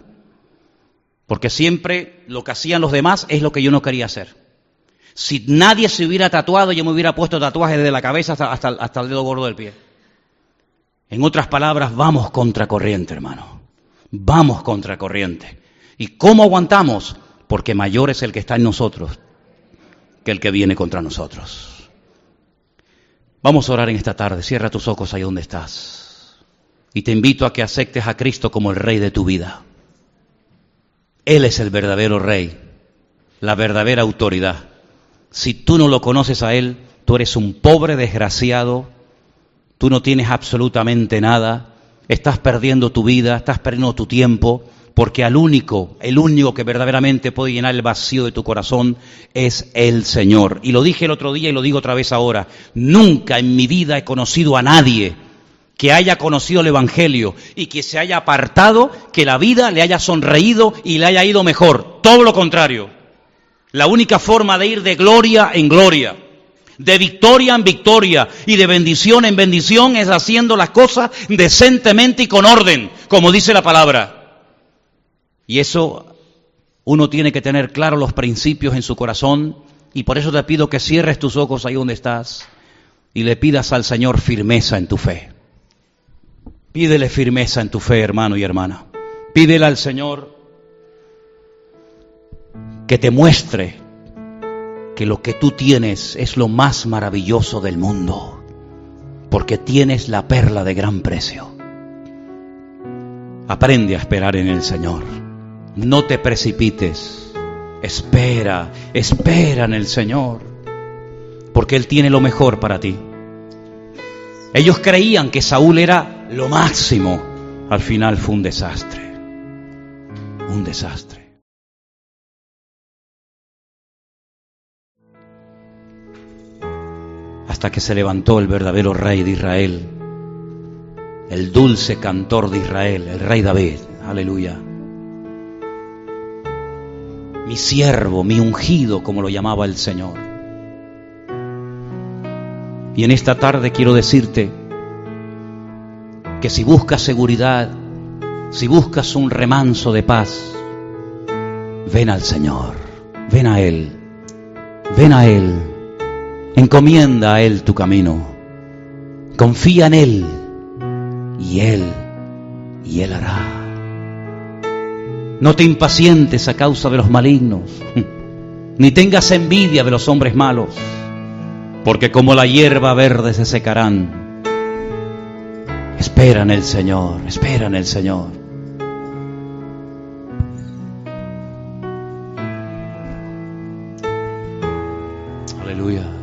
Porque siempre lo que hacían los demás es lo que yo no quería hacer. Si nadie se hubiera tatuado, yo me hubiera puesto tatuajes desde la cabeza hasta, hasta, el dedo gordo del pie. En otras palabras, vamos contra corriente, hermano. Vamos contra corriente. ¿Y cómo aguantamos? Porque mayor es el que está en nosotros que el que viene contra nosotros. Vamos a orar en esta tarde. Cierra tus ojos ahí donde estás. Y te invito a que aceptes a Cristo como el Rey de tu vida. Él es el verdadero Rey, la verdadera autoridad. Si tú no lo conoces a Él, tú eres un pobre desgraciado, tú no tienes absolutamente nada, estás perdiendo tu vida, estás perdiendo tu tiempo, porque al único, el único que verdaderamente puede llenar el vacío de tu corazón es el Señor. Y lo dije el otro día y lo digo otra vez ahora, nunca en mi vida he conocido a nadie que haya conocido el Evangelio y que se haya apartado, que la vida le haya sonreído y le haya ido mejor. Todo lo contrario. La única forma de ir de gloria en gloria, de victoria en victoria y de bendición en bendición es haciendo las cosas decentemente y con orden, como dice la palabra. Y eso uno tiene que tener claro los principios en su corazón y por eso te pido que cierres tus ojos ahí donde estás y le pidas al Señor firmeza en tu fe. Pídele firmeza en tu fe, hermano y hermana. Pídele al Señor que te muestre que lo que tú tienes es lo más maravilloso del mundo, porque tienes la perla de gran precio. Aprende a esperar en el Señor. No te precipites. Espera, espera en el Señor, porque Él tiene lo mejor para ti. Ellos creían que Saúl era lo máximo. Al final fue un desastre. Un desastre. Hasta que se levantó el verdadero rey de Israel, el dulce cantor de Israel, el rey David. Aleluya. Mi siervo, mi ungido, como lo llamaba el Señor. Y en esta tarde quiero decirte que si buscas seguridad, si buscas un remanso de paz, ven al Señor, ven a Él, ven a Él Encomienda a Él tu camino. Confía en Él y Él, y Él hará. No te impacientes a causa de los malignos, [laughs] ni tengas envidia de los hombres malos, porque como la hierba verde se secarán. Espera en el Señor, espera en el Señor. Aleluya.